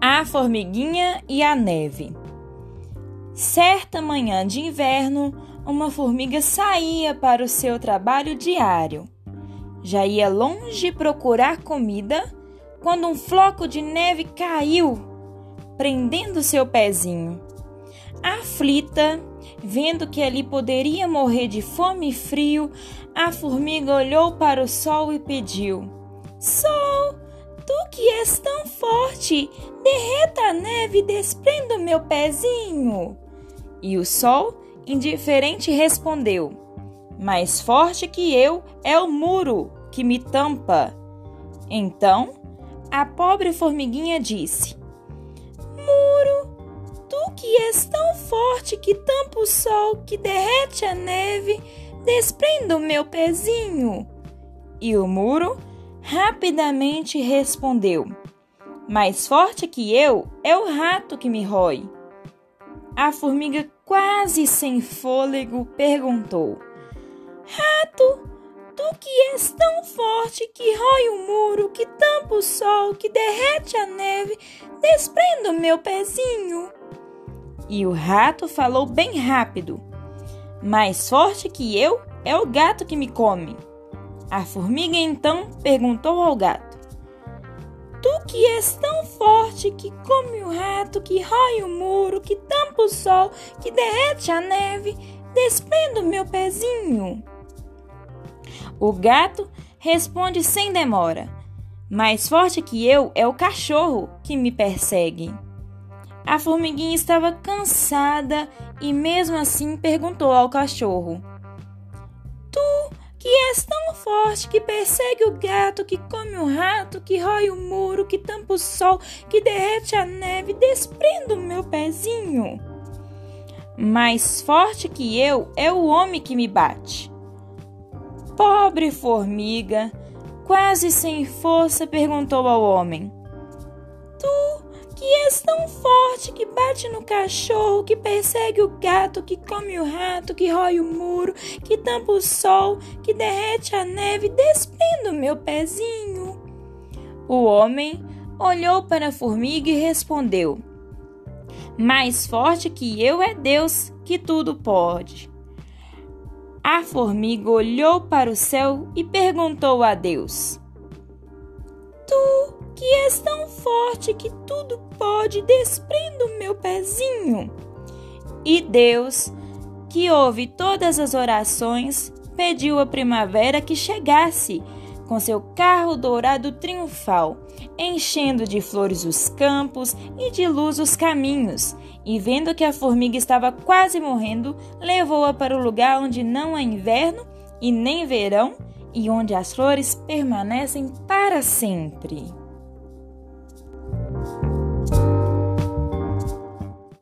A formiguinha e a neve. Certa manhã de inverno, uma formiga saía para o seu trabalho diário. Já ia longe procurar comida quando um floco de neve caiu, prendendo seu pezinho. Aflita, vendo que ali poderia morrer de fome e frio, a formiga olhou para o sol e pediu: Sol, que és tão forte, derreta a neve e desprenda o meu pezinho. E o sol, indiferente, respondeu: Mais forte que eu é o muro que me tampa. Então, a pobre formiguinha disse: Muro, tu que és tão forte que tampa o sol, que derrete a neve, desprenda o meu pezinho. E o muro rapidamente respondeu: Mais forte que eu é o rato que me rói. A formiga, quase sem fôlego, perguntou: Rato, tu que és tão forte, que rói o muro, que tampa o sol, que derrete a neve, desprenda o meu pezinho. E o rato falou bem rápido: Mais forte que eu é o gato que me come. A formiga então perguntou ao gato: Tu que és tão forte, que come o rato, que rói o muro, que tampa o sol, que derrete a neve, desprenda o meu pezinho. O gato responde sem demora: Mais forte que eu é o cachorro que me persegue. A formiguinha estava cansada e, mesmo assim, perguntou ao cachorro: que és tão forte que persegue o gato, que come o rato, que rói o muro, que tampa o sol, que derrete a neve, desprenda o meu pezinho. Mais forte que eu é o homem que me bate. Pobre formiga, quase sem força, perguntou ao homem: que és tão forte que bate no cachorro, que persegue o gato, que come o rato, que rói o muro, que tampa o sol, que derrete a neve, desprenda o meu pezinho. O homem olhou para a formiga e respondeu: Mais forte que eu é Deus, que tudo pode. A formiga olhou para o céu e perguntou a Deus: Tu que és tão forte que tudo pode, desprenda o meu pezinho. E Deus, que ouve todas as orações, pediu à primavera que chegasse com seu carro dourado triunfal, enchendo de flores os campos e de luz os caminhos, e vendo que a formiga estava quase morrendo, levou-a para o lugar onde não há inverno e nem verão, e onde as flores permanecem para sempre.